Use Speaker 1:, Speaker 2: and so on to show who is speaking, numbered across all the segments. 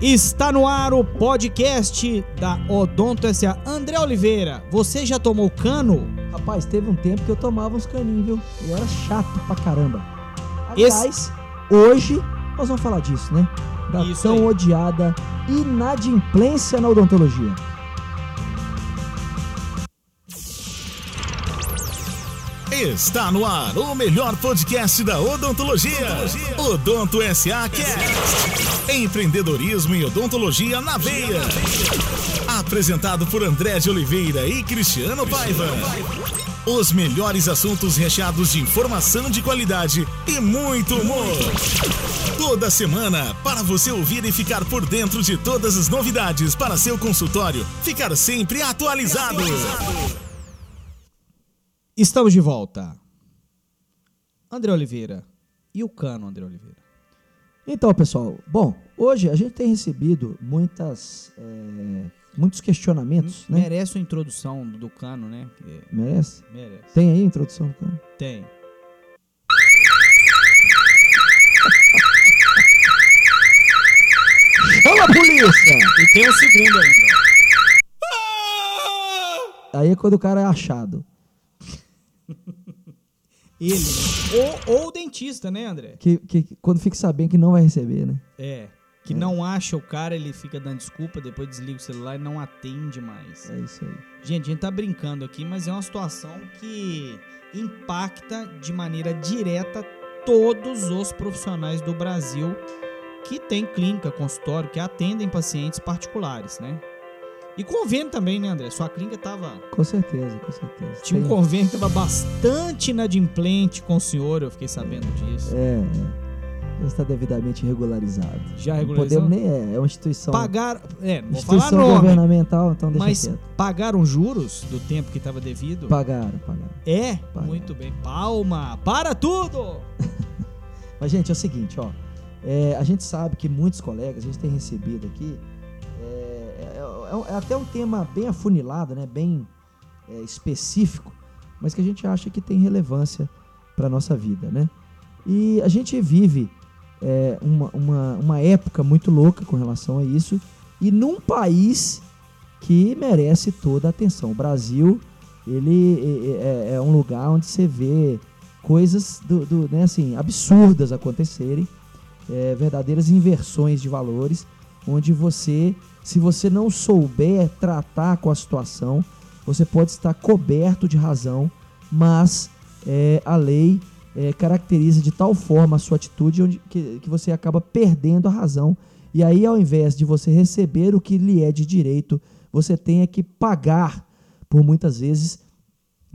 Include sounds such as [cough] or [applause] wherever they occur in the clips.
Speaker 1: Está no ar o podcast da Odonto SA. André Oliveira, você já tomou cano?
Speaker 2: Rapaz, teve um tempo que eu tomava uns caninhos, viu? E era chato pra caramba.
Speaker 1: Esse-
Speaker 2: Aliás, hoje nós vamos falar disso, né? Da
Speaker 1: Isso
Speaker 2: tão
Speaker 1: aí.
Speaker 2: odiada inadimplência na odontologia.
Speaker 3: Está no ar o melhor podcast da odontologia. Odonto SA Cast. Empreendedorismo e odontologia na veia. Apresentado por André de Oliveira e Cristiano Paiva. Os melhores assuntos recheados de informação de qualidade e muito humor. Toda semana, para você ouvir e ficar por dentro de todas as novidades para seu consultório, ficar sempre atualizado.
Speaker 1: Estamos de volta. André Oliveira. E o cano, André Oliveira?
Speaker 2: Então, pessoal, bom, hoje a gente tem recebido muitas, é, muitos questionamentos, né?
Speaker 1: Merece uma introdução do, do cano, né?
Speaker 2: Merece?
Speaker 1: Merece.
Speaker 2: Tem aí a introdução? cara?
Speaker 1: Tem.
Speaker 2: Chama a polícia!
Speaker 1: E tem um segundo ainda.
Speaker 2: Aí é quando o cara é achado.
Speaker 1: Ele. Ou, ou o dentista, né, André?
Speaker 2: Que, que quando fica sabendo que não vai receber, né?
Speaker 1: É. Que não acha o cara, ele fica dando desculpa, depois desliga o celular e não atende mais.
Speaker 2: É isso aí.
Speaker 1: Gente, a gente tá brincando aqui, mas é uma situação que impacta de maneira direta todos os profissionais do Brasil que tem clínica, consultório, que atendem pacientes particulares, né? E convênio também, né, André? Sua clínica tava.
Speaker 2: Com certeza, com certeza.
Speaker 1: Tinha um convênio que tava bastante inadimplente com o senhor, eu fiquei sabendo disso.
Speaker 2: É, é. Já está devidamente regularizado.
Speaker 1: Já
Speaker 2: Não
Speaker 1: regularizou?
Speaker 2: podemos nem. É, é uma instituição.
Speaker 1: Pagaram. É, falar
Speaker 2: instituição
Speaker 1: nome.
Speaker 2: governamental, então deixa
Speaker 1: Mas
Speaker 2: quieto.
Speaker 1: pagaram juros do tempo que estava devido?
Speaker 2: Pagaram, pagaram.
Speaker 1: É,
Speaker 2: Pagaram.
Speaker 1: muito bem. Palma, para tudo! [laughs]
Speaker 2: Mas, gente, é o seguinte, ó. É, a gente sabe que muitos colegas, a gente tem recebido aqui, é- é- até um tema bem afunilado, né? Bem é, específico, mas que a gente acha que tem relevância para nossa vida, né? E a gente vive é, uma, uma, uma época muito louca com relação a isso e num país que merece toda a atenção. O Brasil, ele é- é um lugar onde você vê coisas do, do, né, assim, absurdas acontecerem, é, verdadeiras inversões de valores, onde você, se você não souber tratar com a situação, você pode estar coberto de razão, mas é, a lei é, caracteriza de tal forma a sua atitude onde, que, que você acaba perdendo a razão. E aí, ao invés de você receber o que lhe é de direito, você tem que pagar por muitas vezes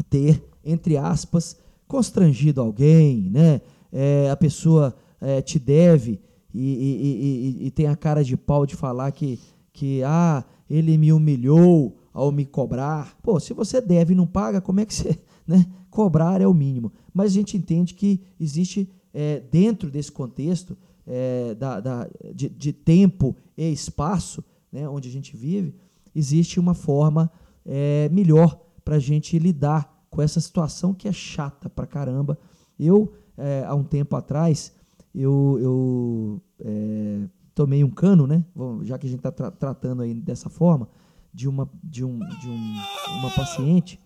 Speaker 2: ter, entre aspas, constrangido alguém, né? É, a pessoa é, te deve e- e- e- e tem a cara de pau de falar que, que ah, ele me humilhou ao me cobrar. Pô, se você deve e não paga, como é que você. [laughs] Né? Cobrar é o mínimo. Mas a gente entende que existe, é, dentro desse contexto é, da, da- de, de tempo e espaço, né, onde a gente vive, existe uma forma é, melhor para a gente lidar com essa situação que é chata pra caramba. Eu, é, há um tempo atrás, eu, eu é, tomei um cano, né? Já que a gente está tratando aí dessa forma, de uma, de um, de um, uma paciente.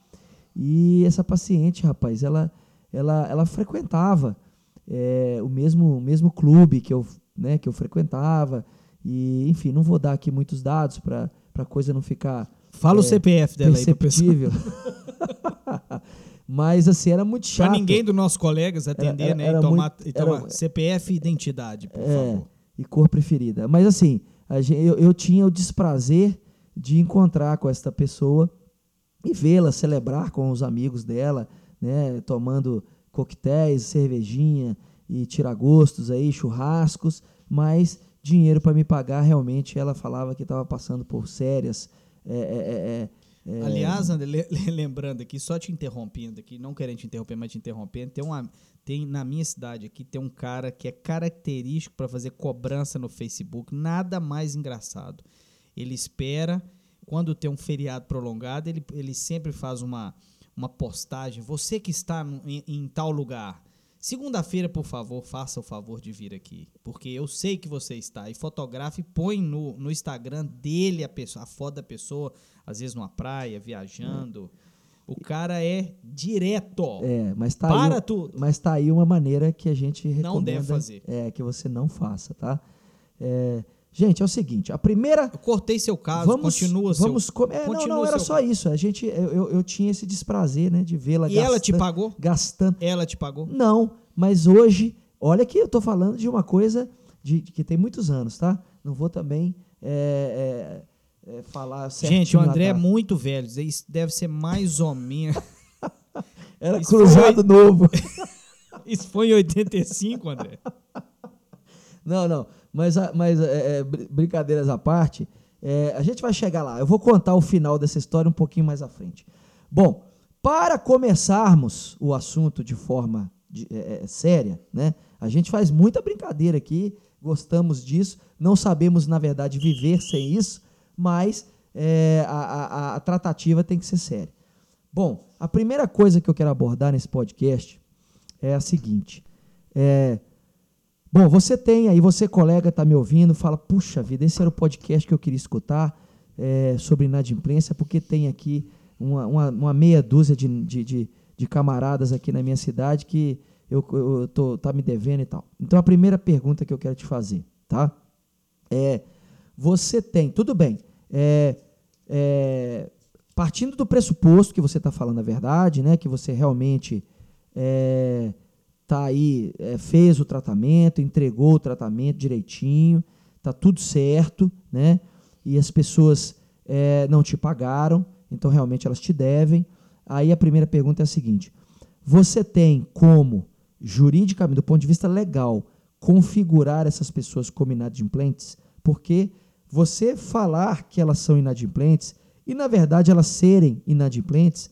Speaker 2: E essa paciente, rapaz, ela, ela, ela frequentava é, o, mesmo, o mesmo clube que eu, né, que eu frequentava. E, enfim, não vou dar aqui muitos dados para a coisa não ficar
Speaker 1: Fala o
Speaker 2: É,
Speaker 1: CPF dela aí
Speaker 2: perceptível. [laughs] Mas assim, era muito chato.
Speaker 1: Pra ninguém dos nossos colegas atender,
Speaker 2: Era-
Speaker 1: né?
Speaker 2: era
Speaker 1: e tomar,
Speaker 2: muito-
Speaker 1: e tomar
Speaker 2: era-
Speaker 1: CPF e identidade, por
Speaker 2: É,
Speaker 1: favor.
Speaker 2: E cor preferida. Mas assim, a gen- eu, eu tinha o desprazer de encontrar com esta pessoa e vê-la celebrar com os amigos dela, né, tomando coquetéis, cervejinha e tiragostos aí, churrascos, mas dinheiro para me pagar realmente ela falava que estava passando por sérias é, é, é, é,
Speaker 1: Aliás, André, le- le- lembrando aqui, só te interrompendo aqui, não querendo te interromper, mas te interrompendo, tem, uma, tem na minha cidade aqui, tem um cara que é característico para fazer cobrança no Facebook, nada mais engraçado. Ele espera, quando tem um feriado prolongado, ele, ele sempre faz uma, uma postagem, você que está em, em tal lugar, Segunda-feira, por favor, faça o favor de vir aqui. Porque eu sei que você está. E fotografe põe no, no Instagram dele a, pessoa, a foto da pessoa, às vezes numa praia, viajando. O cara é direto.
Speaker 2: É, mas tá
Speaker 1: Para
Speaker 2: aí,
Speaker 1: tudo.
Speaker 2: Mas tá aí uma maneira que a gente recomenda.
Speaker 1: Não deve fazer.
Speaker 2: É, que você não faça, tá? É, gente, é o seguinte, a primeira...
Speaker 1: Eu cortei seu caso,
Speaker 2: vamos,
Speaker 1: continua seu.
Speaker 2: vamos com- é, não,
Speaker 1: continua
Speaker 2: não, era
Speaker 1: seu
Speaker 2: só
Speaker 1: caso.
Speaker 2: isso. A gente, eu, eu, tinha esse desprazer, né, de vê-la
Speaker 1: E ela te
Speaker 2: gastando-
Speaker 1: pagou?
Speaker 2: gastando.
Speaker 1: Ela te pagou?
Speaker 2: Não, mas hoje, olha que eu tô falando de uma coisa de, de que tem muitos anos, tá? Não vou também é, é, falar certinho.
Speaker 1: Gente, o André é muito velho. Isso deve ser mais ou menos. [laughs]
Speaker 2: Era
Speaker 1: isso
Speaker 2: cruzado novo. [laughs]
Speaker 1: Isso foi em 85, André.
Speaker 2: Não, não. Mas, mas é, é, br- brincadeiras à parte, é, a gente vai chegar lá. Eu vou contar o final dessa história um pouquinho mais à frente. Bom, para começarmos o assunto de forma de- é, é, séria, né? A gente faz muita brincadeira aqui, gostamos disso, não sabemos, na verdade, viver sem isso, mas é, a, a- a tratativa tem que ser séria. Bom, a primeira coisa que eu quero abordar nesse podcast é a seguinte. É, Bom, você tem aí, você colega está me ouvindo, fala, puxa vida, esse era o podcast que eu queria escutar é, sobre inadimplência, porque tem aqui uma, uma, uma meia dúzia de, de, de, de camaradas aqui na minha cidade que eu, eu tô, tá me devendo e tal. Então a primeira pergunta que eu quero te fazer, tá? É, você tem, tudo bem, é, é, partindo do pressuposto que você está falando a verdade, né, que você realmente é, tá aí, é, fez o tratamento, entregou o tratamento direitinho, tá tudo certo, né? E as pessoas é, não te pagaram, então realmente elas te devem. Aí a primeira pergunta é a seguinte: você tem como, juridicamente, do ponto de vista legal, configurar essas pessoas como inadimplentes? Porque você falar que elas são inadimplentes e, na verdade, elas serem inadimplentes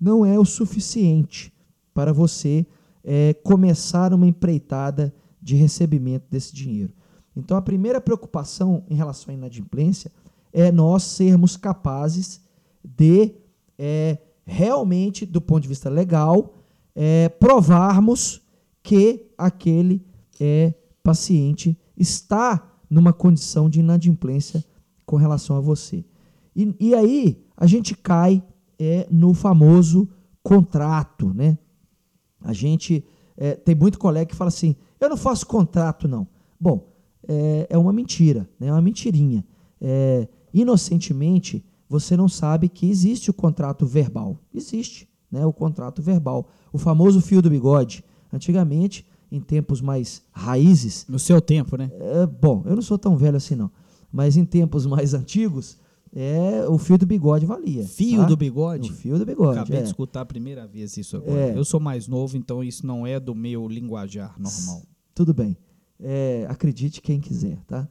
Speaker 2: não é o suficiente para você é, começar uma empreitada de recebimento desse dinheiro. Então, a primeira preocupação em relação à inadimplência é nós sermos capazes de é, realmente, do ponto de vista legal, é, provarmos que aquele é, paciente está numa condição de inadimplência com relação a você. E, e aí a gente cai é, no famoso contrato, né? A gente é, tem muito colega que fala assim: eu não faço contrato, não. Bom, é, é uma mentira, né? é uma mentirinha. É, inocentemente, você não sabe que existe o contrato verbal. Existe né? o contrato verbal. O famoso fio do bigode. Antigamente, em tempos mais raízes,
Speaker 1: No seu tempo, né?
Speaker 2: é, bom, eu não sou tão velho assim, não. Mas em tempos mais antigos, é, o fio do bigode valia.
Speaker 1: Fio
Speaker 2: tá?
Speaker 1: do bigode?
Speaker 2: O fio do bigode.
Speaker 1: Acabei
Speaker 2: é.
Speaker 1: de escutar a primeira vez isso agora.
Speaker 2: É.
Speaker 1: Eu sou mais novo, então isso não é do meu linguajar normal.
Speaker 2: Tudo bem. É, acredite quem quiser, tá?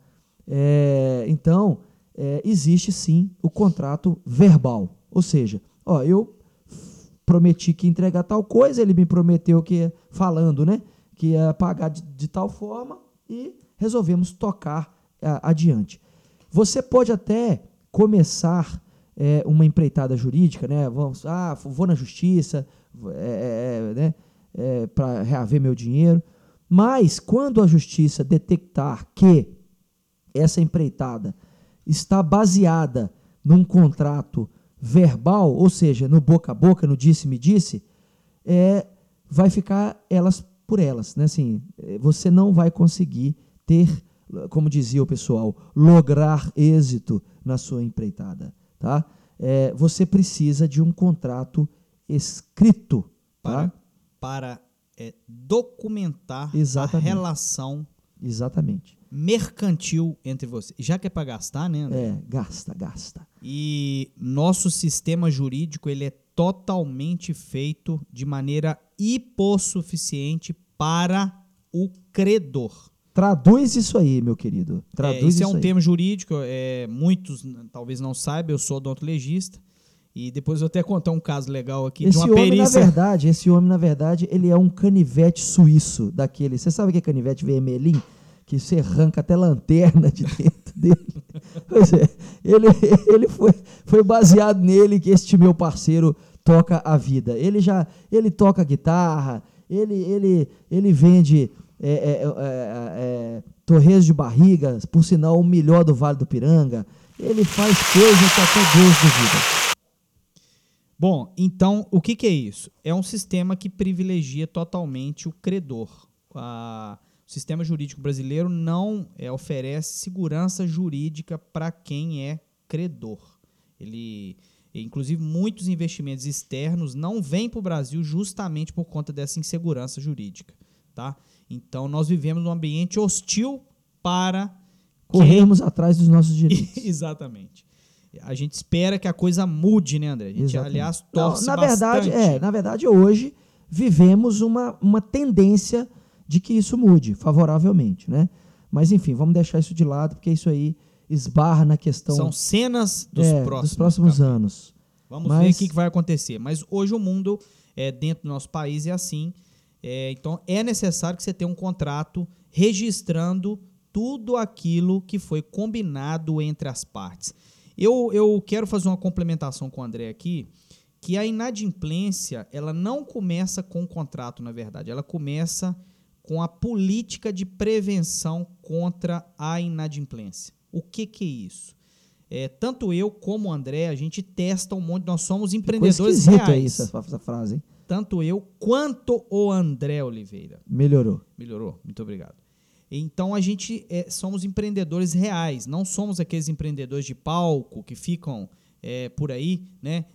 Speaker 2: É, então, é, existe sim o contrato verbal. Ou seja, ó, eu prometi que ia entregar tal coisa, ele me prometeu que falando, né? Que ia pagar de, de tal forma e resolvemos tocar a- adiante. Você pode até começar é, uma empreitada jurídica, né? Vamos, ah, vou na justiça, é, é, né? para reaver meu dinheiro. Mas quando a justiça detectar que essa empreitada está baseada num contrato verbal, ou seja, no boca a boca, no disse-me-disse, é, vai ficar elas por elas. Né? Assim, é, você não vai conseguir ter, como dizia o pessoal, lograr êxito na sua empreitada. Tá? É, você precisa de um contrato escrito.
Speaker 1: Para,
Speaker 2: Tá?
Speaker 1: para é, documentar
Speaker 2: Exatamente.
Speaker 1: a relação
Speaker 2: Exatamente.
Speaker 1: mercantil entre vocês. Já que é para gastar, né, André?
Speaker 2: É, gasta, gasta.
Speaker 1: E nosso sistema jurídico ele é totalmente feito de maneira hipossuficiente para o credor.
Speaker 2: Traduz isso aí, meu querido.
Speaker 1: É,
Speaker 2: Traduz
Speaker 1: isso
Speaker 2: isso
Speaker 1: é um
Speaker 2: aí.
Speaker 1: termo jurídico, é, muitos talvez não saibam, eu sou odontologista. E depois eu vou até contar um caso legal aqui
Speaker 2: Esse
Speaker 1: de uma
Speaker 2: homem, na
Speaker 1: perícia.
Speaker 2: verdade, esse homem, na verdade, ele é um canivete suíço daquele. Você sabe o que é canivete vermelhinho? Que você arranca até lanterna de dentro [laughs] dele. Pois é, ele, ele foi, foi baseado nele que este meu parceiro toca a vida. Ele já, ele toca guitarra, ele, ele, ele vende é, é, é, é, torres de barriga, por sinal o melhor do Vale do Piranga. Ele faz coisas que até Deus duvida.
Speaker 1: Bom, então o que, que é isso? É um sistema que privilegia totalmente o credor. A, o sistema jurídico brasileiro não é, oferece segurança jurídica para quem é credor. Ele, inclusive, muitos investimentos externos não vêm para o Brasil justamente por conta dessa insegurança jurídica. Tá? Então, nós vivemos num ambiente hostil para.
Speaker 2: Corrermos quem... atrás dos nossos [laughs] direitos.
Speaker 1: Exatamente. A gente espera que a coisa mude, né, André? A gente, Exatamente. aliás, torce
Speaker 2: Não, na verdade, é, na verdade, hoje vivemos uma, uma tendência de que isso mude favoravelmente, né? Mas enfim, vamos deixar isso de lado, porque isso aí esbarra na questão.
Speaker 1: São cenas dos
Speaker 2: é,
Speaker 1: próximos,
Speaker 2: dos próximos anos.
Speaker 1: Vamos Mas... ver o que, que vai acontecer. Mas hoje o mundo, é, dentro do nosso país, é assim. É, então é necessário que você tenha um contrato registrando tudo aquilo que foi combinado entre as partes. Eu, eu quero fazer uma complementação com o André aqui, que a inadimplência ela não começa com o contrato, na verdade, ela começa com a política de prevenção contra a inadimplência. O que, que é isso? É, tanto eu como o André, a gente testa um monte, nós somos empreendedores reais.
Speaker 2: Aí essa, essa frase, hein?
Speaker 1: Tanto eu quanto o André Oliveira.
Speaker 2: Melhorou.
Speaker 1: Melhorou, muito obrigado. Então a gente é, somos empreendedores reais, não somos aqueles empreendedores de palco que ficam é, por aí, né,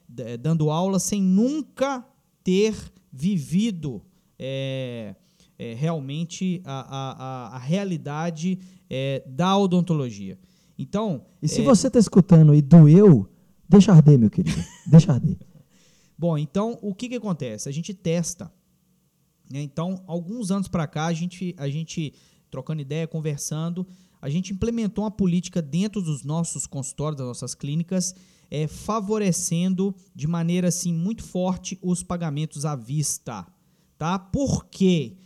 Speaker 1: dando aula sem nunca ter vivido é, é realmente a, a, a realidade é, da odontologia. Então.
Speaker 2: E se é, você está escutando e doeu, deixa arder, meu querido. deixa arder. [laughs]
Speaker 1: Bom, então o que, que acontece? A gente testa. Né? Então, alguns anos para cá, a gente, a gente trocando ideia, conversando, a gente implementou uma política dentro dos nossos consultórios, das nossas clínicas, é, favorecendo de maneira assim muito forte os pagamentos à vista, tá? Por quê?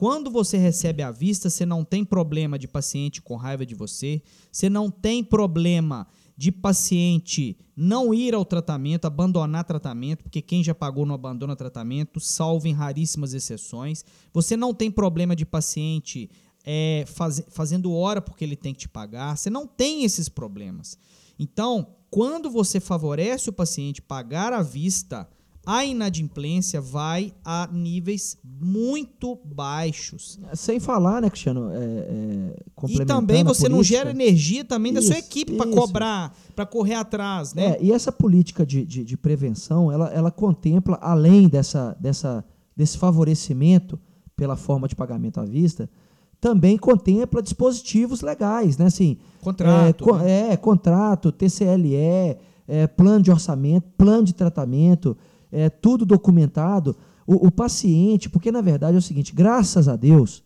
Speaker 1: Quando você recebe à vista, você não tem problema de paciente com raiva de você, você não tem problema de paciente não ir ao tratamento, abandonar tratamento, porque quem já pagou não abandona tratamento, salvo em raríssimas exceções. Você não tem problema de paciente é, faz, fazendo hora porque ele tem que te pagar. Você não tem esses problemas. Então, quando você favorece o paciente pagar à vista, a inadimplência vai a níveis muito baixos.
Speaker 2: Sem falar, né, Cristiano? É,
Speaker 1: é, e também você não gera energia também isso, da sua equipe para cobrar, para correr atrás, né?
Speaker 2: É, e essa política de, de, de, prevenção, ela, ela contempla, além dessa, dessa, desse favorecimento pela forma de pagamento à vista, também contempla dispositivos legais, né? Assim,
Speaker 1: contrato,
Speaker 2: é, né? é contrato, TCLE, é, plano de orçamento, plano de tratamento, é, tudo documentado. O, o, paciente, porque na verdade é o seguinte, graças a Deus,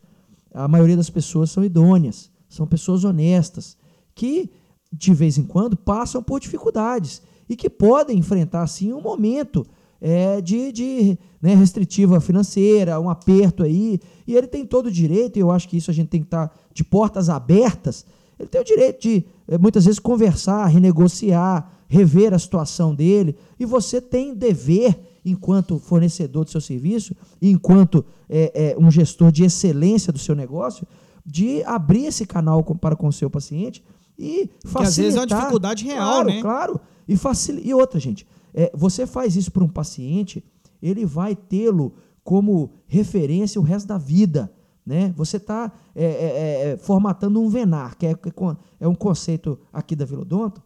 Speaker 2: a maioria das pessoas são idôneas, são pessoas honestas, que de vez em quando passam por dificuldades e que podem enfrentar sim um momento é, de, de né, restritiva financeira, um aperto aí, e ele tem todo o direito, e eu acho que isso a gente tem que estar de portas abertas, ele tem o direito de, é, muitas vezes, conversar, renegociar, rever a situação dele, e você tem dever, enquanto fornecedor do seu serviço, enquanto é, é, um gestor de excelência do seu negócio, de abrir esse canal com, para com o seu paciente e facilitar. Porque às vezes é
Speaker 1: uma dificuldade real,
Speaker 2: claro,
Speaker 1: né?
Speaker 2: Claro, e, facil... e outra, gente, é, você faz isso para um paciente, ele vai tê-lo como referência o resto da vida. Né? Você está é, é, é, é, formatando um VENAR, que é, é, um conceito aqui da Vilodonto,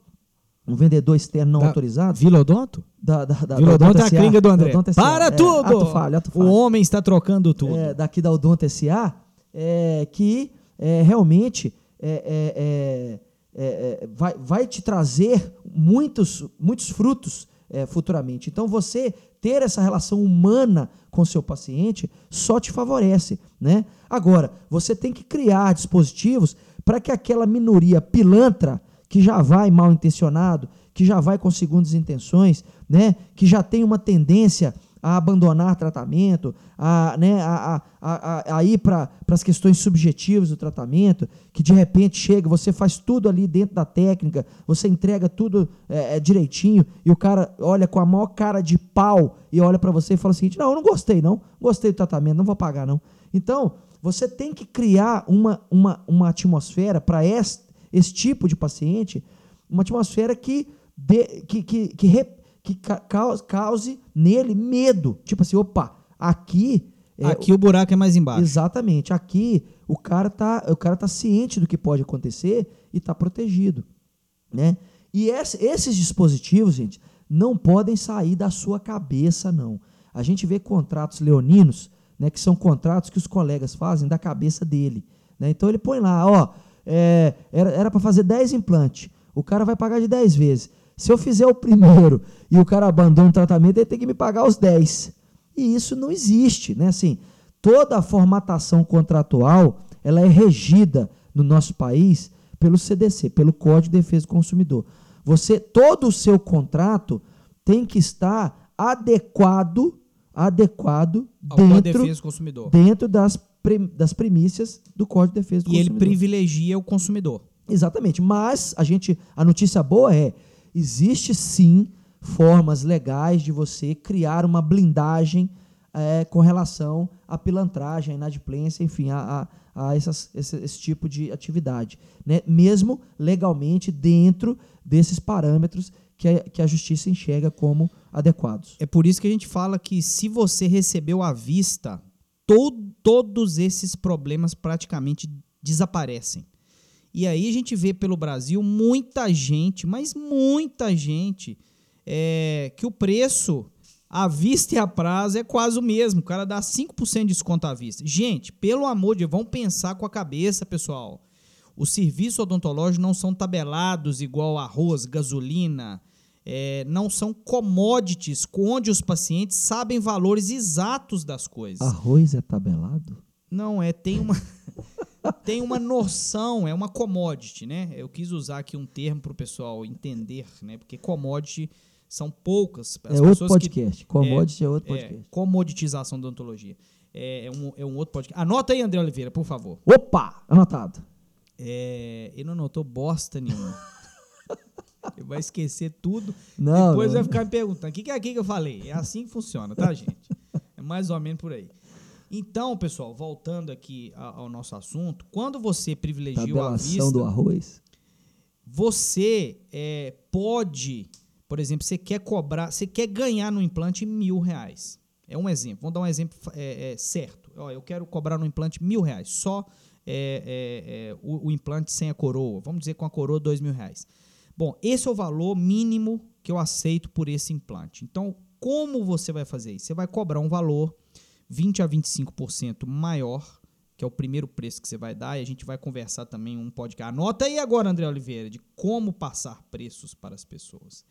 Speaker 2: um vendedor externo não da autorizado.
Speaker 1: Vilodonto?
Speaker 2: Da, da, da,
Speaker 1: Vilodonto da é a clínica do André. Para é, tudo!
Speaker 2: Ato falho, ato falho.
Speaker 1: O homem está trocando tudo.
Speaker 2: É, daqui da Odonto SA, que realmente vai, vai te trazer muitos, muitos frutos é, futuramente. Então, você ter essa relação humana com seu paciente só te favorece, né? Agora, você tem que criar dispositivos para que aquela minoria pilantra que já vai mal intencionado, que já vai com segundas intenções, né? Que já tem uma tendência a abandonar tratamento, a, né, a, a, a, a ir para as questões subjetivas do tratamento, que de repente chega, você faz tudo ali dentro da técnica, você entrega tudo é, é, direitinho, e o cara olha com a maior cara de pau e olha para você e fala o seguinte: não, eu não gostei, não, gostei do tratamento, não vou pagar, não. Então, você tem que criar uma, uma, uma atmosfera para esse, esse tipo de paciente, uma atmosfera que, de, que, que, que, que cause nele medo. Tipo assim, opa, aqui.
Speaker 1: É, aqui o buraco é mais embaixo.
Speaker 2: Exatamente. Aqui o cara tá, o cara tá ciente do que pode acontecer e está protegido, né? E esse, esses dispositivos, gente, não podem sair da sua cabeça, não. A gente vê contratos leoninos, né, que são contratos que os colegas fazem da cabeça dele. Né? Então ele põe lá, ó, é, era para fazer 10 implantes, o cara vai pagar de 10 vezes. Se eu fizer o primeiro e o cara abandona o tratamento, ele tem que me pagar os 10. E isso não existe, né? Assim, toda a formatação contratual, ela é regida no nosso país pelo CDC, pelo Código de Defesa do Consumidor. Você, todo o seu contrato tem que estar adequado, adequado dentro, dentro das, das premissas do Código de Defesa do
Speaker 1: e Consumidor. E ele privilegia o consumidor.
Speaker 2: Exatamente. Mas a gente, a notícia boa é existe sim formas legais de você criar uma blindagem é, com relação à pilantragem, à inadimplência, enfim, a, a, a essas, esse, esse, tipo de atividade. Né? Mesmo legalmente dentro desses parâmetros que a, que a justiça enxerga como adequados.
Speaker 1: É por isso que a gente fala que se você recebeu à vista, to, todos esses problemas praticamente desaparecem. E aí a gente vê pelo Brasil muita gente, mas muita gente, é, que o preço à vista e a prazo é quase o mesmo. O cara dá 5% de desconto à vista. Gente, pelo amor de Deus, vamos pensar com a cabeça, pessoal. Os serviços odontológicos não são tabelados igual arroz, gasolina, é, não são commodities onde os pacientes sabem valores exatos das coisas.
Speaker 2: Arroz é tabelado?
Speaker 1: Não, é, tem uma. [laughs] tem uma noção, é uma commodity, né? Eu quis usar aqui um termo para o pessoal entender, né? Porque commodity são poucas.
Speaker 2: As é outro podcast. Que, commodity é, é outro podcast. É,
Speaker 1: comoditização da odontologia. É, é, um, é um outro podcast. Anota aí, André Oliveira, por favor.
Speaker 2: Opa! Anotado.
Speaker 1: É, ele não anotou bosta nenhuma. [laughs] vai esquecer tudo.
Speaker 2: Não,
Speaker 1: Depois
Speaker 2: não,
Speaker 1: vai ficar me perguntando: o que, que é aqui que eu falei? É assim que funciona, tá, gente? É mais ou menos por aí. Então, pessoal, voltando aqui ao nosso assunto, quando você privilegia a vista,
Speaker 2: do arroz,
Speaker 1: você é, pode, por exemplo, você quer cobrar, você quer ganhar no implante mil reais. É um exemplo. Vamos dar um exemplo é, é, certo. Ó, eu quero cobrar no implante mil reais, só é, é, é, o, o, implante sem a coroa. Vamos dizer com a coroa dois mil reais. Bom, esse é o valor mínimo que eu aceito por esse implante. Então, como você vai fazer isso? Você vai cobrar um valor 20 a 25% maior, que é o primeiro preço que você vai dar, e a gente vai conversar também um podcast. Anota aí agora, André Oliveira, de como passar preços para as pessoas.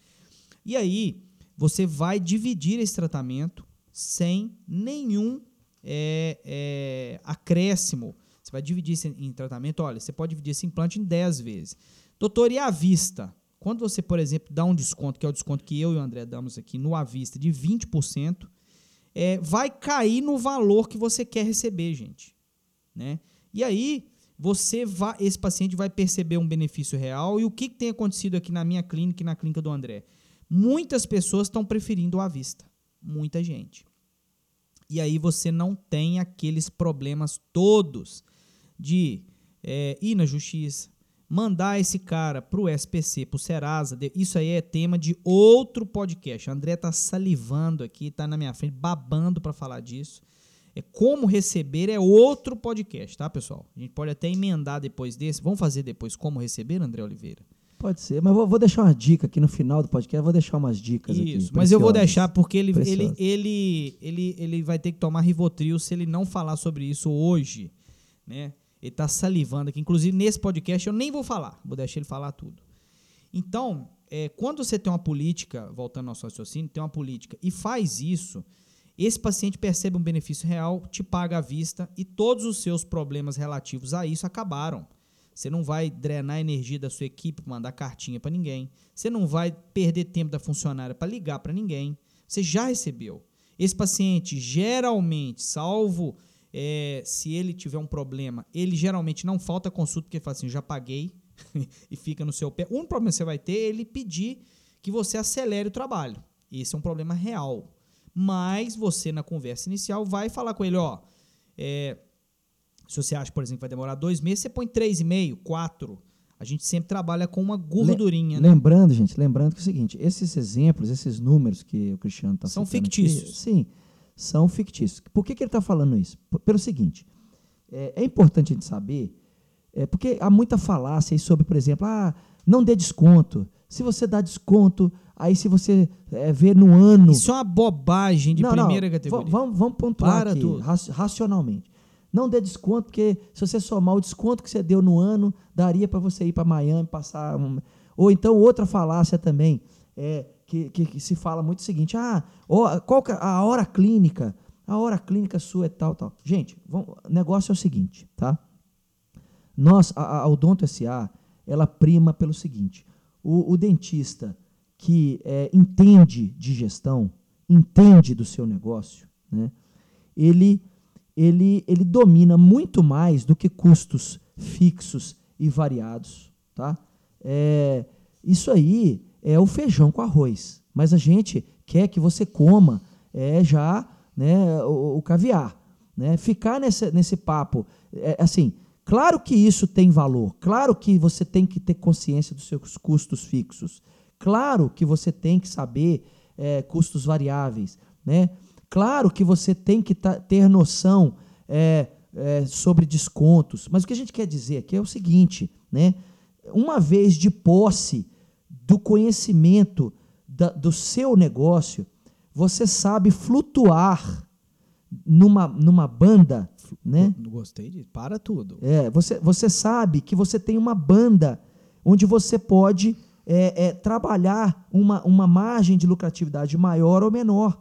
Speaker 1: E aí, você vai dividir esse tratamento sem nenhum é, é, acréscimo. Você vai dividir em tratamento, olha, você pode dividir esse implante em 10 vezes. Doutor, e à vista? Quando você, por exemplo, dá um desconto, que é o desconto que eu e o André damos aqui no à vista de 20%, é, vai cair no valor que você quer receber, gente. Né? E aí, você vai, esse paciente vai perceber um benefício real. E o que, que tem acontecido aqui na minha clínica e na clínica do André? Muitas pessoas estão preferindo à vista. Muita gente. E aí você não tem aqueles problemas todos de é, ir na justiça, mandar esse cara pro SPC, pro Serasa, isso aí é tema de outro podcast. O André tá salivando aqui, tá na minha frente, babando para falar disso. É como receber é outro podcast, tá, pessoal? A gente pode até emendar depois desse. Vamos fazer depois como receber, André Oliveira?
Speaker 2: Pode ser, mas vou, vou deixar uma dica aqui no final do podcast. Vou deixar umas dicas Isso, aqui.
Speaker 1: Isso, mas eu vou deixar porque ele, ele, ele, ele, ele vai ter que tomar Rivotril se ele não falar sobre isso hoje, né? Ele está salivando aqui. Inclusive, nesse podcast eu nem vou falar, vou deixar ele falar tudo. Então, é, quando você tem uma política, voltando ao nosso raciocínio, tem uma política e faz isso, esse paciente percebe um benefício real, te paga à vista e todos os seus problemas relativos a isso acabaram. Você não vai drenar a energia da sua equipe mandar cartinha para ninguém. Você não vai perder tempo da funcionária para ligar para ninguém. Você já recebeu. Esse paciente, geralmente, salvo é, se ele tiver um problema, ele geralmente não falta consulta, porque ele fala assim, já paguei [laughs] e fica no seu pé. Um problema que você vai ter é ele pedir que você acelere o trabalho. Esse é um problema real. Mas você, na conversa inicial, vai falar com ele, ó, é, se você acha, por exemplo, que vai demorar dois meses, você põe três e meio, quatro. A gente sempre trabalha com uma gordurinha. né?
Speaker 2: Lembrando, gente, lembrando que é o seguinte, esses exemplos, esses números que o Cristiano está
Speaker 1: São fictícios.
Speaker 2: sim, são fictícios. Por que, que ele está falando isso? P- Pelo seguinte, é, é importante a gente saber, é, porque há muita falácia aí sobre, por exemplo, ah, não dê desconto. Se você dá desconto, aí se você é, vê no ano...
Speaker 1: Isso é uma bobagem de
Speaker 2: Não, não,
Speaker 1: primeira
Speaker 2: va-
Speaker 1: categoria.
Speaker 2: Vamos, vamos pontuar
Speaker 1: Para
Speaker 2: aqui,
Speaker 1: tudo.
Speaker 2: raci- racionalmente. Não dê desconto, porque se você somar o desconto que você deu no ano, daria para você ir para Miami, passar. Um... Ou então, outra falácia também, é, que, que, que se fala muito o seguinte: ah, qual é a hora clínica? A hora clínica sua é tal, tal. Gente, o negócio é o seguinte, tá? Nós, a, a Odonto SA, ela prima pelo seguinte: o, o dentista que é, entende de gestão, entende do seu negócio, né? ele, ele, ele domina muito mais do que custos fixos e variados. Tá? É, isso aí é o feijão com arroz, mas a gente quer que você coma é, já né, o, o caviar. Né? Ficar nesse, nesse papo, é, assim, claro que isso tem valor, claro que você tem que ter consciência dos seus custos fixos, claro que você tem que saber é, custos variáveis, né? Claro que você tem que ter noção é, é, sobre descontos, mas o que a gente quer dizer aqui é o seguinte, né? Uma vez de posse do conhecimento da- do seu negócio, você sabe flutuar numa, numa banda, né?
Speaker 1: Gostei disso. Para tudo.
Speaker 2: É, você, você sabe que você tem uma banda onde você pode é, é, trabalhar uma, uma margem de lucratividade maior ou menor.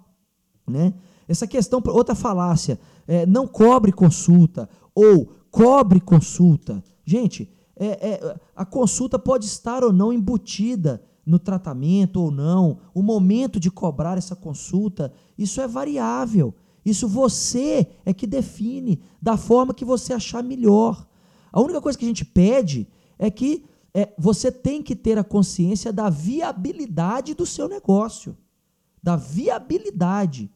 Speaker 2: Né? Essa questão, outra falácia, é, não cobre consulta ou cobre consulta. Gente, é, é, a consulta pode estar ou não embutida no tratamento ou não. O momento de cobrar essa consulta, isso é variável. Isso você é que define da forma que você achar melhor. A única coisa que a gente pede é que é, você tem que ter a consciência da viabilidade do seu negócio. Da viabilidade.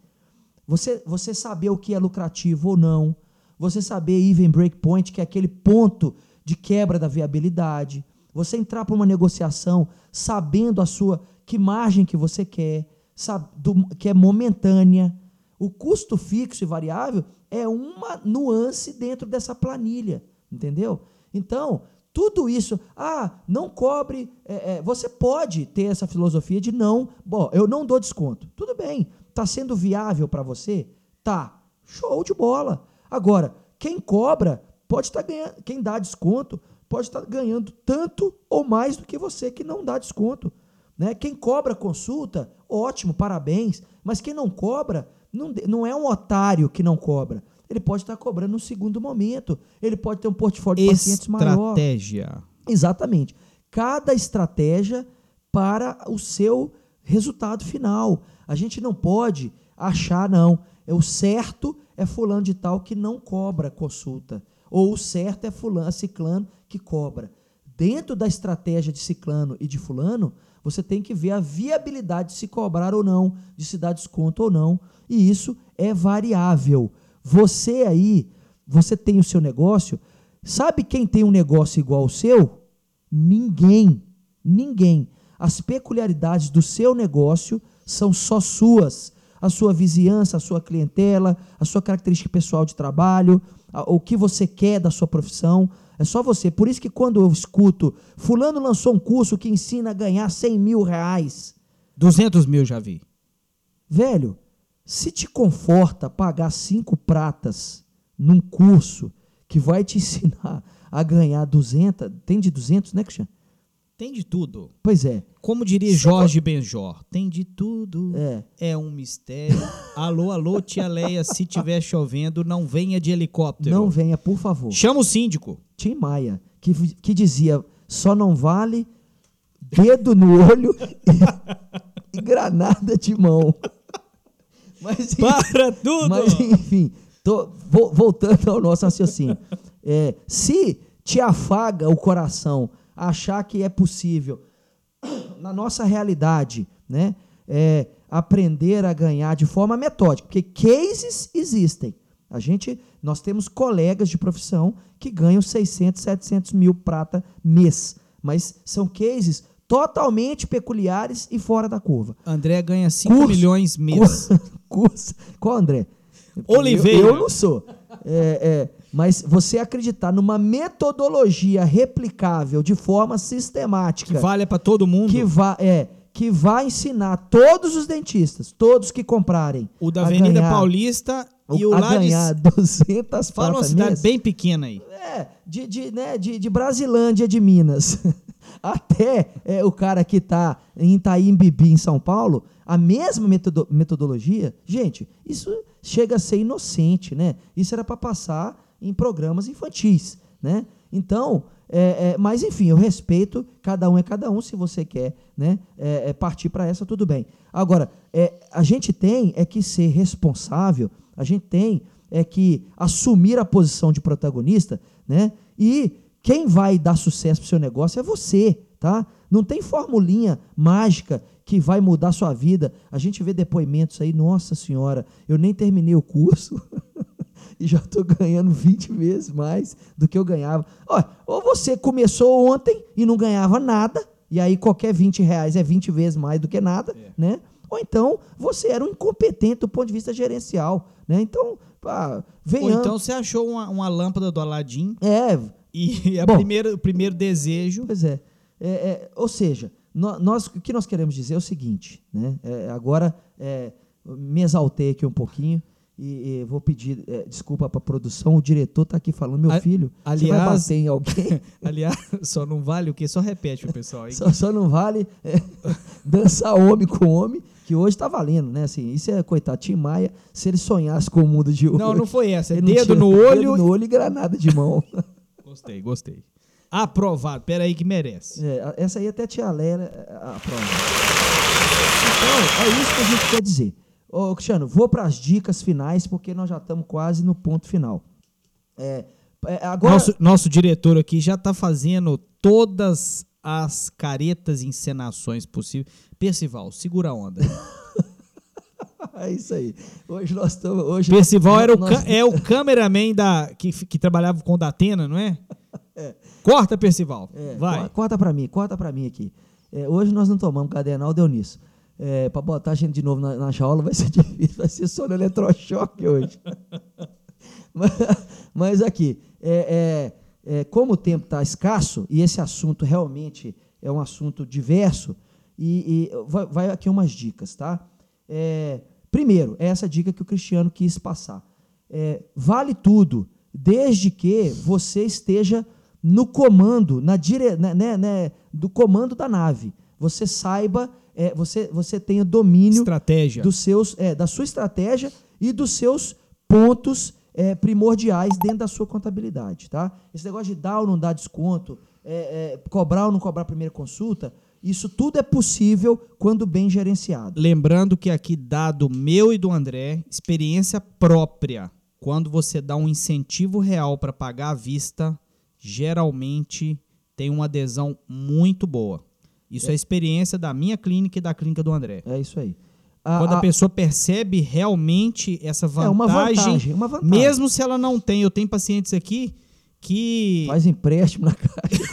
Speaker 2: Você, você saber o que é lucrativo ou não. Você saber even break point, que é aquele ponto de quebra da viabilidade. Você entrar para uma negociação sabendo a sua que margem que você quer, sabe, do- que é momentânea. O custo fixo e variável é uma nuance dentro dessa planilha, entendeu? Então, tudo isso, ah, não cobre. é, é, você pode ter essa filosofia de não, bom, eu não dou desconto. Tudo bem, está sendo viável para você? Tá, show de bola. Agora, quem cobra pode estar ganhando, quem dá desconto pode estar ganhando tanto ou mais do que você que não dá desconto. Né? Quem cobra consulta, ótimo, parabéns. Mas quem não cobra, não, não é um otário que não cobra. Ele pode estar cobrando no segundo momento. Ele pode ter um portfólio de pacientes maior.
Speaker 1: Estratégia.
Speaker 2: Exatamente. Cada estratégia para o seu resultado final. A gente não pode achar, não. É o certo é fulano de tal que não cobra consulta. Ou o certo é fulano, ciclano que cobra. Dentro da estratégia de ciclano e de fulano, você tem que ver a viabilidade de se cobrar ou não, de se dar desconto ou não. E isso é variável. Você aí, você tem o seu negócio. Sabe quem tem um negócio igual ao seu? Ninguém. Ninguém. As peculiaridades do seu negócio são só suas. A sua vizinhança, a sua clientela, a sua característica pessoal de trabalho, o que você quer da sua profissão. É só você. Por isso que quando eu escuto, fulano lançou um curso que ensina a ganhar 100 mil reais.
Speaker 1: 200 mil já vi.
Speaker 2: Velho, se te conforta pagar cinco pratas num curso que vai te [laughs] ensinar a ganhar 200, tem de 200, né, Cristiano?
Speaker 1: Tem de tudo.
Speaker 2: Pois é.
Speaker 1: Como diria Jorge Benjor, tem de tudo.
Speaker 2: É.
Speaker 1: É um mistério. [laughs] alô, alô, tia Leia, se tiver chovendo, não venha de helicóptero.
Speaker 2: Não venha, por favor.
Speaker 1: Chama o síndico.
Speaker 2: Tim Maia, que, que dizia: só não vale dedo no olho e, [laughs] e granada de mão. [laughs] Mas,
Speaker 1: Para tudo!
Speaker 2: Mas, enfim, tô, vo- voltando ao nosso raciocínio. É, se te afaga o coração achar que é possível, na nossa realidade, né, é, aprender a ganhar de forma metódica, porque cases existem. A gente, nós temos colegas de profissão que ganham 600, 700 mil prata mês, mas são cases totalmente peculiares e fora da curva.
Speaker 1: André ganha 5
Speaker 2: Curso-
Speaker 1: milhões mês. [laughs]
Speaker 2: Curso. Qual, André?
Speaker 1: Oliveira.
Speaker 2: Eu, eu não sou. É, é, mas você acreditar numa metodologia replicável de forma sistemática
Speaker 1: Que vale para todo mundo.
Speaker 2: que vai, é, que vai ensinar todos os dentistas, todos que comprarem,
Speaker 1: O da Avenida
Speaker 2: ganhar-
Speaker 1: Paulista e o
Speaker 2: a
Speaker 1: lá de...
Speaker 2: ganhar 200
Speaker 1: Fala uma cidade
Speaker 2: mês.
Speaker 1: bem pequena aí.
Speaker 2: É, de, de, né, de, de Brasilândia de Minas [laughs] até é, o cara que está em Itaim Bibi, em São Paulo, a mesma metodo- metodologia, gente, isso chega a ser inocente, né? Isso era para passar em programas infantis, né? Então, é, é, mas enfim, eu respeito, cada um é cada um, se você quer né, é, é, partir para essa, tudo bem. Agora, é, a gente tem é que ser responsável, a gente tem é que assumir a posição de protagonista, né? E quem vai dar sucesso pro seu negócio é você, tá? Não tem formulinha mágica que vai mudar sua vida. A gente vê depoimentos aí, nossa senhora, eu nem terminei o curso [laughs] e já estou ganhando 20 vezes mais do que eu ganhava. Ó, ou você começou ontem e não ganhava nada, e aí qualquer 20 reais é 20 vezes mais do que nada, né? Ou então você era um incompetente do ponto de vista gerencial, né? Então, pá,
Speaker 1: Ou
Speaker 2: venhamos.
Speaker 1: então você achou uma, uma lâmpada do Aladim
Speaker 2: É,
Speaker 1: e a
Speaker 2: Bom.
Speaker 1: primeira, o primeiro desejo...
Speaker 2: Pois é. É, é, ou seja, nó- nós, o que nós queremos dizer é o seguinte, né? É, agora é, me exaltei aqui um pouquinho e, e vou pedir é, desculpa para a produção. O diretor está aqui falando, meu
Speaker 1: A-
Speaker 2: filho, você vai
Speaker 1: aliás-
Speaker 2: bater em alguém? [laughs]
Speaker 1: Aliás, só não vale o quê? Só repete pro pessoal aí.
Speaker 2: só, só não vale é, [laughs] dançar homem com homem, que hoje está valendo, né? Assim, isso é coitado. Tim Maia, se ele sonhasse com o mundo de hoje.
Speaker 1: Não, não foi essa. É dedo no olho.
Speaker 2: Dedo no olho e granada de mão. [laughs]
Speaker 1: Gostei, gostei. Aprovado. Pera aí que merece.
Speaker 2: É, essa aí até a tia Lélia é, aprova. Então, é isso que a gente quer dizer. Ô, Cristiano, vou para as dicas finais, porque nós já estamos quase no ponto final. É, é, agora,
Speaker 1: Nosso, nosso diretor aqui já tá fazendo todas as caretas e encenações possíveis. Percival, segura a onda. [laughs]
Speaker 2: é isso aí. Hoje nós estamos. Hoje
Speaker 1: Percival era o,
Speaker 2: nós-
Speaker 1: é o cameraman da, que, que trabalhava com o Datena, não é? Corta, Percival.
Speaker 2: É,
Speaker 1: Vai.
Speaker 2: co- Corta pra mim, corta pra mim aqui. É, hoje nós não tomamos cardenal, deu nisso. É, pra botar a gente de novo na, na jaula vai ser [laughs] difícil, vai ser só no eletrochoque hoje. [laughs] mas, mas aqui, é, é, é, como o tempo está escasso, e esse assunto realmente é um assunto diverso, e, e vai, vai aqui umas dicas, tá? É, primeiro, é essa dica que o Cristiano quis passar. É, vale tudo, desde que você esteja no comando, na dire, né, né, né, do comando da nave. Você saiba, é, você, você tenha domínio
Speaker 1: Estratégia.
Speaker 2: dos seus, é, da sua estratégia e dos seus pontos é, primordiais dentro da sua contabilidade, tá? Esse negócio de dar ou não dar desconto, é, é, cobrar ou não cobrar a primeira consulta, isso tudo é possível quando bem gerenciado.
Speaker 1: Lembrando que aqui, dado meu e do André, experiência própria. Quando você dá um incentivo real para pagar à vista, geralmente tem uma adesão muito boa. Isso é, experiência da minha clínica e da clínica do André.
Speaker 2: É isso aí.
Speaker 1: Quando a, pessoa percebe realmente essa vantagem,
Speaker 2: é uma vantagem, uma vantagem.
Speaker 1: mesmo se ela não tem, eu tenho pacientes aqui que
Speaker 2: faz empréstimo na caixa [laughs]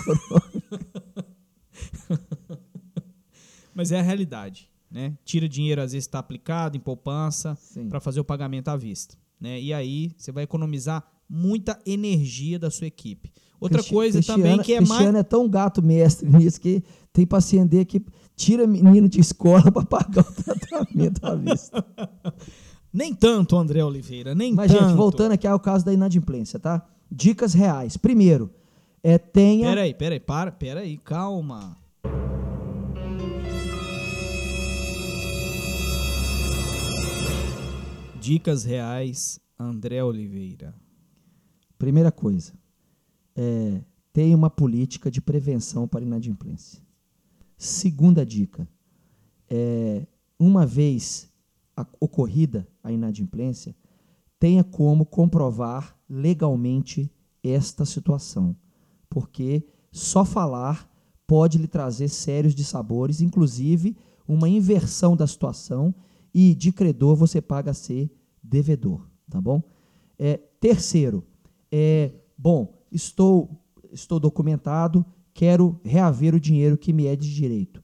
Speaker 1: Mas é a realidade, né? Tira dinheiro às vezes está aplicado em poupança para fazer o pagamento à vista, né? E aí você vai economizar muita energia da sua equipe. Outra
Speaker 2: Cristi-
Speaker 1: coisa
Speaker 2: Cristiano-
Speaker 1: também que é
Speaker 2: Cristiano
Speaker 1: mais
Speaker 2: é tão gato mestre [laughs] nisso que tem paciente que tira menino de escola [laughs] para pagar o tratamento à vista.
Speaker 1: nem tanto, André Oliveira, nem
Speaker 2: Mas,
Speaker 1: tanto.
Speaker 2: gente, voltando aqui ao caso da inadimplência, tá? Dicas reais. Primeiro, é tenha.
Speaker 1: Peraí, peraí, para, peraí, calma. Dicas reais, André Oliveira.
Speaker 2: Primeira coisa, é, tenha uma política de prevenção para inadimplência. Segunda dica, é, uma vez ocorrida a inadimplência, tenha como comprovar legalmente esta situação, porque só falar pode lhe trazer sérios dissabores, inclusive uma inversão da situação e de credor você paga a ser devedor, tá bom? É, terceiro, é, bom, estou, estou documentado, quero reaver o dinheiro que me é de direito.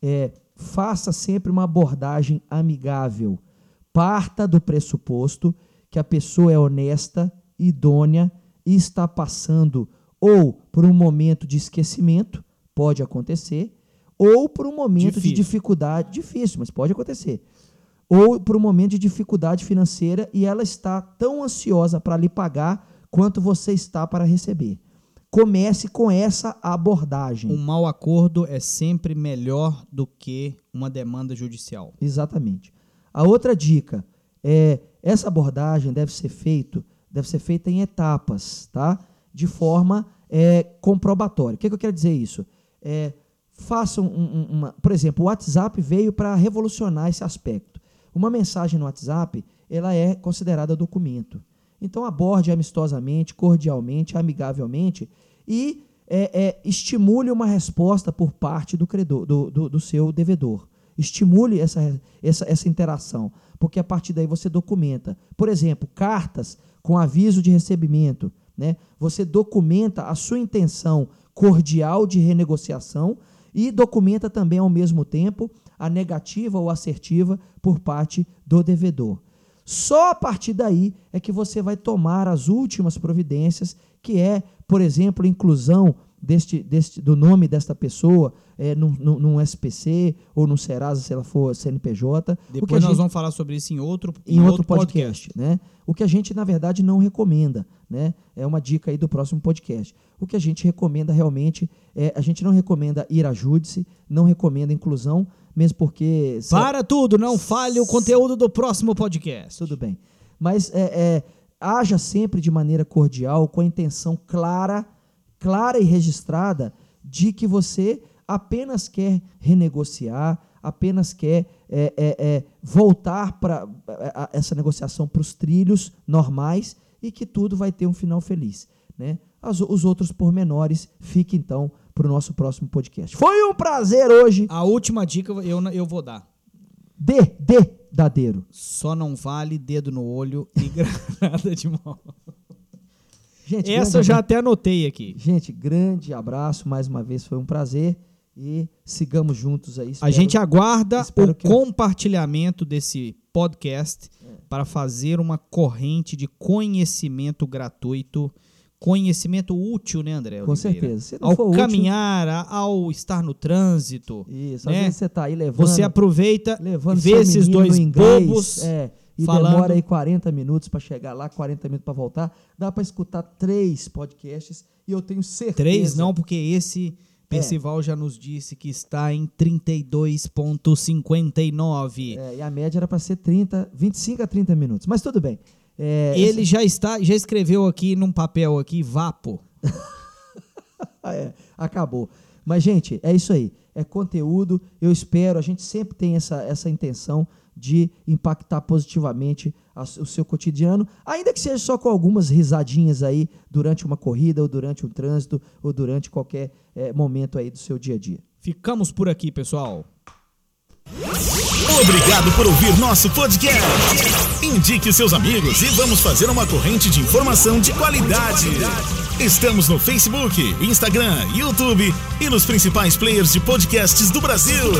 Speaker 2: É, faça sempre uma abordagem amigável. Parta do pressuposto que a pessoa é honesta, idônea e está passando ou por um momento de esquecimento, pode acontecer, ou por um momento difícil. de dificuldade, difícil, mas pode acontecer, ou por um momento de dificuldade financeira e ela está tão ansiosa para lhe pagar quanto você está para receber. Comece com essa abordagem.
Speaker 1: Um mau acordo é sempre melhor do que uma demanda judicial.
Speaker 2: Exatamente. A outra dica é essa abordagem deve ser feito, deve ser feita em etapas, tá? De forma é, comprobatória. O que, que eu quero dizer isso? É, façam um, uma, por exemplo, o WhatsApp veio para revolucionar esse aspecto. Uma mensagem no WhatsApp, ela é considerada documento. Então aborde amistosamente, cordialmente, amigavelmente e é, é, estimule uma resposta por parte do, credor, do, do, do seu devedor. Estimule essa, essa, essa interação, porque a partir daí você documenta. Por exemplo, cartas com aviso de recebimento. Né? Você documenta a sua intenção cordial de renegociação e documenta também ao mesmo tempo a negativa ou assertiva por parte do devedor. Só a partir daí é que você vai tomar as últimas providências, que é, por exemplo, inclusão deste, deste, do nome desta pessoa é, num, num, num SPC ou no Serasa, se ela for CNPJ.
Speaker 1: Depois nós gente, vamos falar sobre isso em outro,
Speaker 2: em, em outro, outro podcast, podcast, né? O que a gente, na verdade, não recomenda, né? É uma dica aí do próximo podcast. O que a gente recomenda realmente é, a gente não recomenda ir a júdice, não recomenda inclusão, mesmo porque...
Speaker 1: Para tudo, não fale o conteúdo do próximo podcast.
Speaker 2: Tudo bem. Mas é, é, haja sempre de maneira cordial, com a intenção clara clara e registrada de que você apenas quer renegociar, apenas quer é, é, é, voltar para essa negociação para os trilhos normais e que tudo vai ter um final feliz. Né? As, os outros pormenores fiquem então para o nosso próximo podcast. Foi um prazer hoje.
Speaker 1: A última dica eu, eu vou dar.
Speaker 2: D, D, dadeiro.
Speaker 1: Só não vale dedo no olho e [laughs] granada de mão.
Speaker 2: Gente,
Speaker 1: Essa eu já até anotei aqui.
Speaker 2: Gente, grande abraço, mais uma vez foi um prazer e sigamos juntos aí.
Speaker 1: Espero, a gente aguarda o compartilhamento desse podcast é. para fazer uma corrente de conhecimento gratuito, conhecimento útil, né, André?
Speaker 2: Com certeza.
Speaker 1: Ao caminhar, útil... ao estar no trânsito.
Speaker 2: Isso, né? às vezes você está aí levando.
Speaker 1: Você aproveita, levando vê esses dois inglês, bobos.
Speaker 2: É e falando... demora aí 40 minutos para chegar lá, 40 minutos para voltar, dá para escutar três podcasts e eu tenho certeza.
Speaker 1: Três não, porque esse Percival é. já nos disse que está em 32,59.
Speaker 2: É, e a média era para ser 30, 25 a 30 minutos, mas tudo bem.
Speaker 1: É, Ele essa... já está, já escreveu aqui num papel aqui, vapo. [laughs]
Speaker 2: é, acabou. Mas, gente, é isso aí. É conteúdo. Eu espero, a gente sempre tem essa, essa intenção de impactar positivamente o seu cotidiano, ainda que seja só com algumas risadinhas aí durante uma corrida, ou durante um trânsito, ou durante qualquer é, momento aí do seu dia a dia.
Speaker 1: Ficamos por aqui, pessoal.
Speaker 3: Obrigado por ouvir nosso podcast. Indique seus amigos e vamos fazer uma corrente de informação de qualidade. Estamos no Facebook, Instagram, YouTube e nos principais players de podcasts do Brasil.